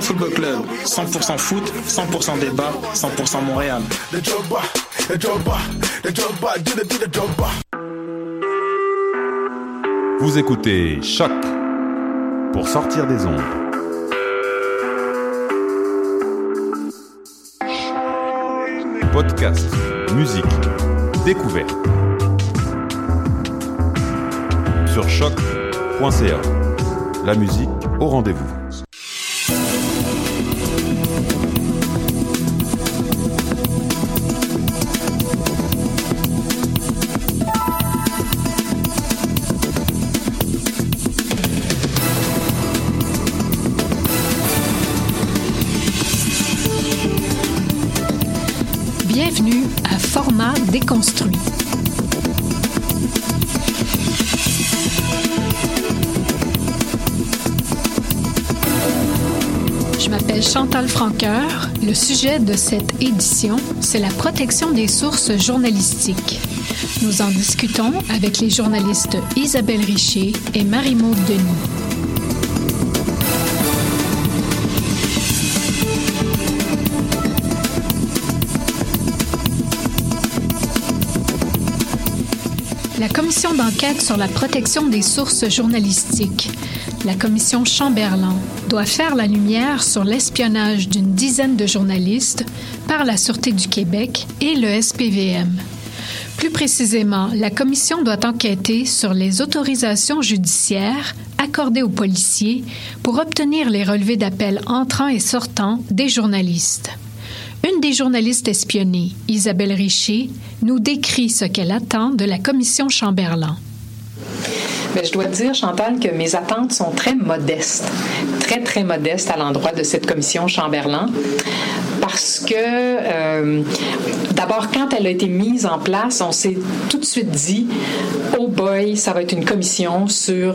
Football Club, 100% foot, 100% débat, 100% Montréal. Vous écoutez Choc pour sortir des ondes. Podcast, musique, découverte. Sur choc.ca. La musique au rendez-vous. Sujet de cette édition, c'est la protection des sources journalistiques. Nous en discutons avec les journalistes Isabelle Richer et Marie-Maude Denis. La commission d'enquête sur la protection des sources journalistiques, la commission Chamberlain, doit faire la lumière sur l'espionnage d'une dizaine de journalistes par la Sûreté du Québec et le SPVM. Plus précisément, la commission doit enquêter sur les autorisations judiciaires accordées aux policiers pour obtenir les relevés d'appels entrants et sortants des journalistes. Une des journalistes espionnées, Isabelle Richer, nous décrit ce qu'elle attend de la commission Chamberlain. Mais je dois te dire, Chantal, que mes attentes sont très modestes, très, très modestes à l'endroit de cette commission Chamberlain. Parce que, euh, d'abord, quand elle a été mise en place, on s'est tout de suite dit, oh boy, ça va être une commission sur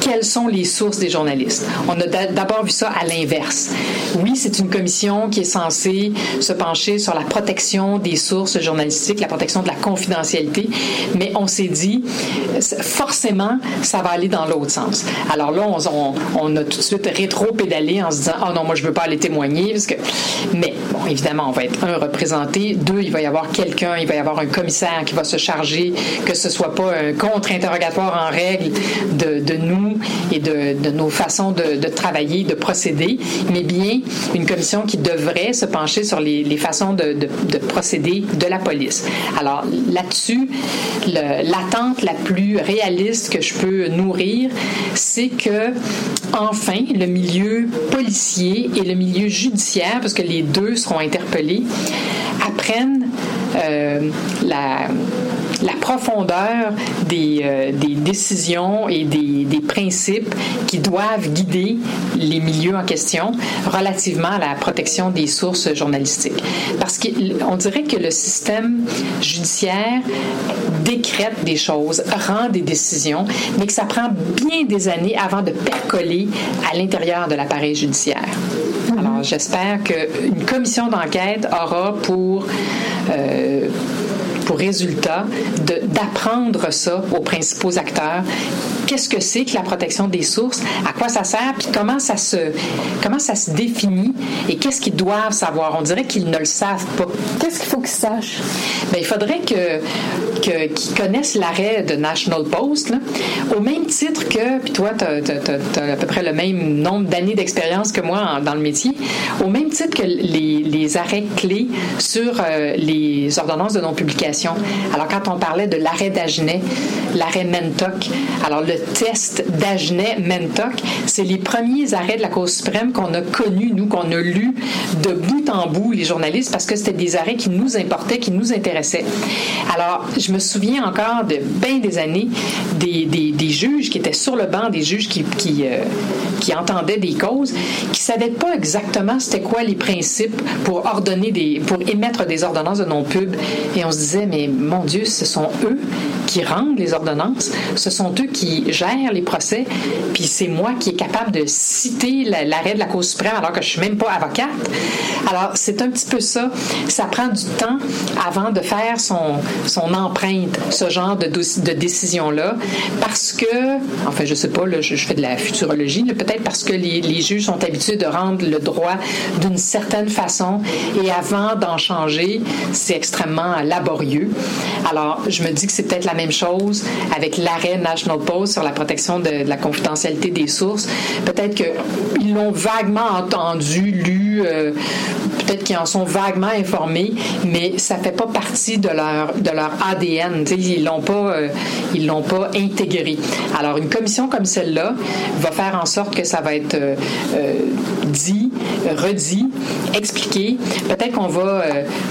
quelles sont les sources des journalistes. On a d'abord vu ça à l'inverse. Oui, c'est une commission qui est censée se pencher sur la protection des sources journalistiques, la protection de la confidentialité, mais on s'est dit, forcément, ça va aller dans l'autre sens. Alors là, on, a tout de suite rétro-pédalé en se disant, oh non, moi, je veux pas aller témoigner, parce que... Mais, bon, évidemment, on va être, un, représenté, deux, il va y avoir quelqu'un, il va y avoir un commissaire qui va se charger que ce soit pas un contre-interrogatoire en règle de nous et de, nos façons de, travailler, de procéder, mais bien une commission qui devrait se pencher sur les, façons de, de, procéder de la police. Alors là-dessus, l'attente la plus réaliste que je peux nourrir, c'est que enfin le milieu policier et le milieu judiciaire, parce que les deux seront interpellés, apprennent euh, la la profondeur des, euh, des décisions et des, des, principes qui doivent guider les milieux en question relativement à la protection des sources journalistiques. Parce qu'on dirait que le système judiciaire décrète des choses, rend des décisions, mais que ça prend bien des années avant de percoler à l'intérieur de l'appareil judiciaire. Alors, j'espère qu'une commission d'enquête aura pour euh, pour résultat d'apprendre ça aux principaux acteurs. Qu'est-ce que c'est que la protection des sources? À quoi ça sert? Puis comment ça se, comment ça se définit? Et qu'est-ce qu'ils doivent savoir? On dirait qu'ils ne le savent pas. Qu'est-ce qu'il faut qu'ils sachent? Bien, il faudrait que, qu'ils connaissent l'arrêt de National Post, au même titre que, puis toi, tu as, à peu près le même nombre d'années d'expérience que moi dans le métier, au même titre que les, les arrêts clés sur euh, les ordonnances de non-publication alors, quand on parlait de l'arrêt d'Agenais, l'arrêt Mentoc, alors le test d'Agenais-Mentoc, c'est les premiers arrêts de la Cour suprême qu'on a connus, nous, qu'on a lus de bout en bout, les journalistes, parce que c'était des arrêts qui nous importaient, qui nous intéressaient. Alors, je me souviens encore de bien des années des, des, juges qui étaient sur le banc, des juges qui, qui, euh, qui entendaient des causes, qui savaient pas exactement c'était quoi les principes pour ordonner des, pour émettre des ordonnances de non-pub. Et on se disait, mais mon Dieu, ce sont eux qui rendent les ordonnances, ce sont eux qui gèrent les procès, puis c'est moi qui est capable de citer l'arrêt de la Cour suprême alors que je suis même pas avocate. Alors, c'est un petit peu ça. Ça prend du temps avant de faire son, empreinte, ce genre de, décision-là, parce que, enfin, je sais pas, je, fais de la futurologie, peut-être parce que les, les juges sont habitués de rendre le droit d'une certaine façon, et avant d'en changer, c'est extrêmement laborieux alors, je me dis que c'est peut-être la même chose avec l'arrêt National Post sur la protection de, la confidentialité des sources. Peut-être qu'ils l'ont vaguement entendu, lu, euh, peut-être qu'ils en sont vaguement informés, mais ça fait pas partie de leur de leur ADN. ils l'ont euh, l'ont pas intégré. Alors, une commission comme celle-là va faire en sorte que ça va être euh, dit, redit, expliqué. Peut-être qu'on va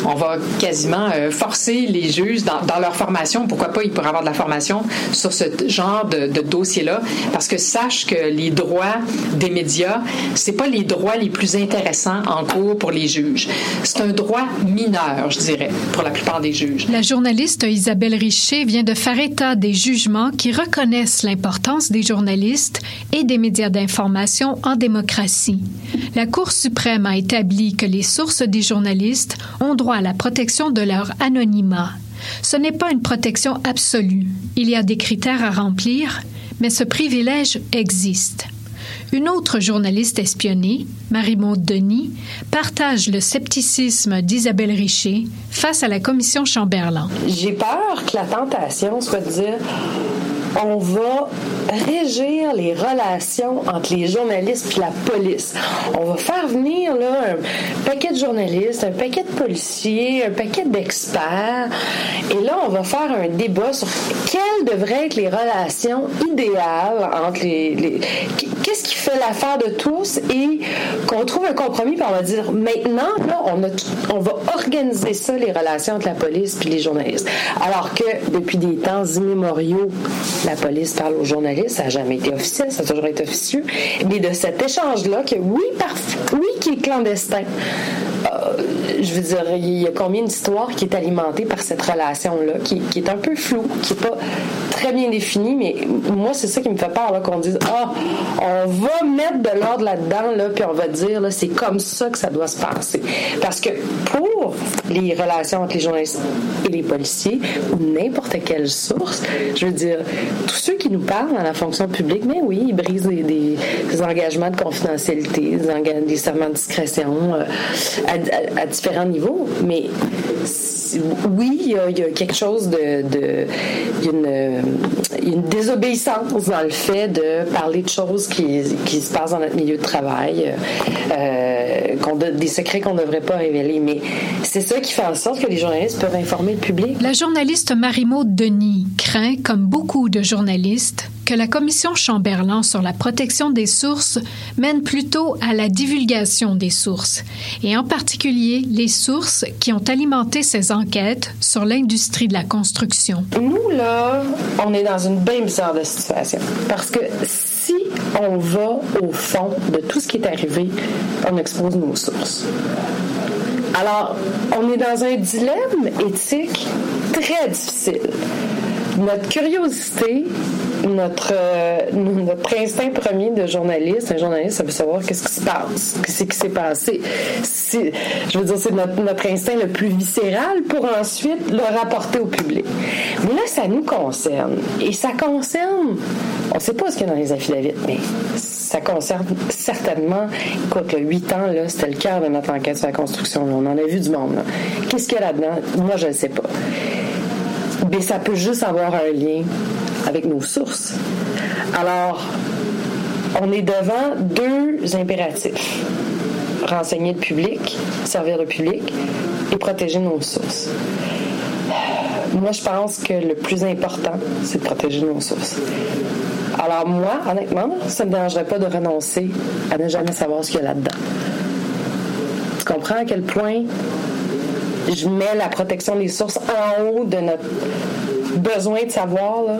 on va quasiment forcer les juges dans, leur formation, pourquoi pas ils pourraient avoir de la formation sur ce genre de, dossier-là, parce que sache que les droits des médias, c'est pas les droits les plus intéressants en cours pour les juges. C'est un droit mineur, je dirais, pour la plupart des juges. La journaliste Isabelle Richer vient de faire état des jugements qui reconnaissent l'importance des journalistes et des médias d'information en démocratie. La Cour suprême a établi que les sources des journalistes ont droit à la protection de leur anonymat ce n'est pas une protection absolue. Il y a des critères à remplir, mais ce privilège existe. Une autre journaliste espionnée, Marie-Maude Denis, partage le scepticisme d'Isabelle Richer face à la commission Chamberlain. J'ai peur que la tentation soit de dire on va régir les relations entre les journalistes et la police. On va faire venir un paquet de journalistes, un paquet de policiers, un paquet d'experts. Et là, on va faire un débat sur quelles devraient être les relations idéales entre les... Qu'est-ce qui fait l'affaire de tous et qu'on trouve un compromis puis on va dire maintenant, là, on, on va organiser ça, les relations entre la police et les journalistes. Alors que depuis des temps immémoriaux, la police parle aux journalistes, ça n'a jamais été officiel, ça a toujours été officieux. Mais de cet échange-là, que oui, oui, qui est clandestin, je veux dire, il y a combien d'histoires qui est alimentée par cette relation-là, qui, est un peu floue, qui n'est pas très bien définie, mais moi, c'est ça qui me fait peur, qu'on dise, ah, on va mettre de l'ordre là-dedans, là, puis on va dire, là, c'est comme ça que ça doit se passer. Parce que pour les relations entre les journalistes et les policiers, ou n'importe quelle source, je veux dire, tous ceux qui nous parlent dans la fonction publique, mais oui, ils brisent des, engagements de confidentialité, des, des serments de discrétion euh, à, différents Mais oui, il y, a, quelque chose de, de une, une, désobéissance dans le fait de parler de choses qui, se passent dans notre milieu de travail, euh, des secrets qu'on ne devrait pas révéler. Mais c'est ça qui fait en sorte que les journalistes peuvent informer le public. La journaliste Marie-Maude Denis craint, comme beaucoup de journalistes, que la commission Chamberlain sur la protection des sources mène plutôt à la divulgation des sources, et en particulier les sources qui ont alimenté ces enquêtes sur l'industrie de la construction. Nous, là, on est dans une bien bizarre de situation. Parce que si on va au fond de tout ce qui est arrivé, on expose nos sources. Alors, on est dans un dilemme éthique très difficile. Notre curiosité notre, euh, notre instinct premier de journaliste, un journaliste, ça veut savoir qu'est-ce qui se passe, qu'est-ce qui s'est passé. Je veux dire, c'est notre, instinct le plus viscéral pour ensuite le rapporter au public. Mais là, ça nous concerne. Et ça concerne, on ne sait pas ce qu'il y a dans les affidavits, mais ça concerne certainement, le 8 ans, là, c'était le cœur de notre enquête sur la construction. On en a vu du monde. Qu'est-ce qu'il y a là-dedans? Moi, je ne sais pas. Mais ça peut juste avoir un lien avec nos sources. Alors, on est devant deux impératifs. Renseigner le public, servir le public et protéger nos sources. Moi, je pense que le plus important, c'est de protéger nos sources. Alors moi, honnêtement, ça ne me dérangerait pas de renoncer à ne jamais savoir ce qu'il y a là-dedans. Tu comprends à quel point je mets la protection des sources en haut de notre besoin de savoir. Là.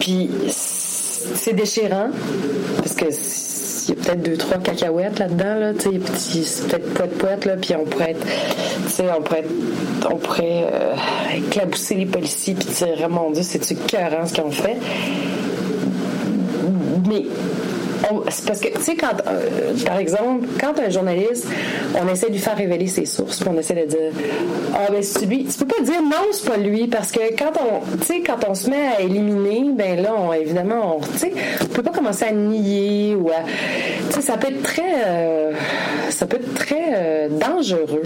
Puis c'est déchirant parce que il y a peut-être deux trois cacahuètes là-dedans là, tu sais, c'est peut-être poète là, puis on pourrait être, tu sais, on pourrait être, on pourrait euh, éclabousser les policiers puis dire mon Dieu c'est-tu cœur ce qu'on fait? Mais parce que, tu sais, quand, euh, par exemple, quand un journaliste, on essaie de lui faire révéler ses sources, puis on essaie de dire, ah, ben, c'est lui. Tu peux pas dire non, c'est pas lui, parce que quand on, tu sais, quand on se met à éliminer, ben là, évidemment, on, tu sais, on peut pas commencer à nier ou à, tu sais, ça peut être très, euh, ça peut être très euh, dangereux.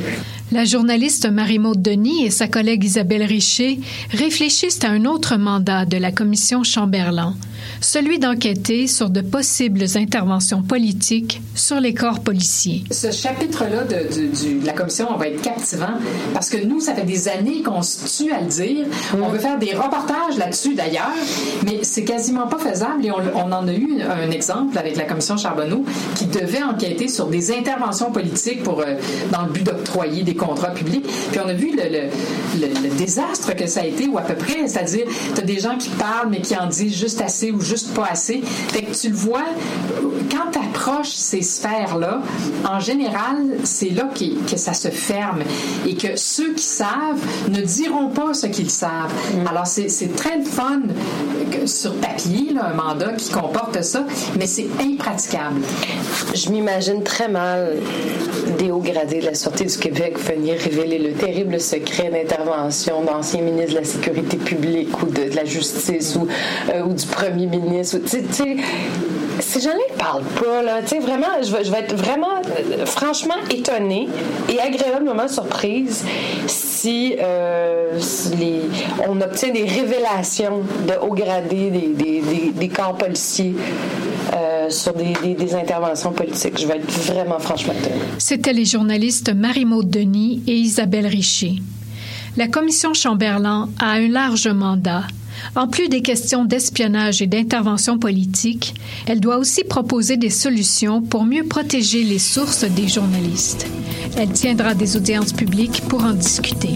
La journaliste Marie-Maude Denis et sa collègue Isabelle Richer réfléchissent à un autre mandat de la commission Chamberlain celui d'enquêter sur de possibles interventions politiques sur les corps policiers. Ce chapitre-là de, la commission va être captivant parce que nous, ça fait des années qu'on se tue à le dire. On veut faire des reportages là-dessus d'ailleurs, mais c'est quasiment pas faisable et on, en a eu un exemple avec la commission Charbonneau qui devait enquêter sur des interventions politiques pour, euh, dans le but d'octroyer des contrats publics. Puis on a vu le, le, désastre que ça a été, ou à peu près, c'est-à-dire, tu as des gens qui parlent mais qui en disent juste assez ou juste pas assez. Fait que tu le vois, quand tu approches ces sphères-là, en général, c'est là que ça se ferme et que ceux qui savent ne diront pas ce qu'ils savent. Mm. Alors, c'est très fun sur papier, là, un mandat qui comporte ça, mais c'est impraticable. Je m'imagine très mal des hauts gradés de la Sûreté du Québec venir révéler le terrible secret d'intervention d'anciens ministres de la Sécurité publique ou de, la Justice ou, euh, ou du premier ministre. Tu sais, ces gens-là ne parlent pas, là. Tu sais, vraiment, je vais, être vraiment, euh, franchement étonnée et agréablement surprise si, euh, on obtient des révélations de haut gradé des, des, des, corps policiers. Euh, sur des, des, interventions politiques. Je vais être vraiment franchement étonnée. C'était les journalistes Marie-Maude Denis et Isabelle Richer. La commission Chamberlain a un large mandat en plus des questions d'espionnage et d'intervention politique, elle doit aussi proposer des solutions pour mieux protéger les sources des journalistes. Elle tiendra des audiences publiques pour en discuter.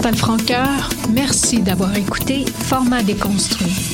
Chantal Franqueur, merci d'avoir écouté Format déconstruit.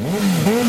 Mm-hmm.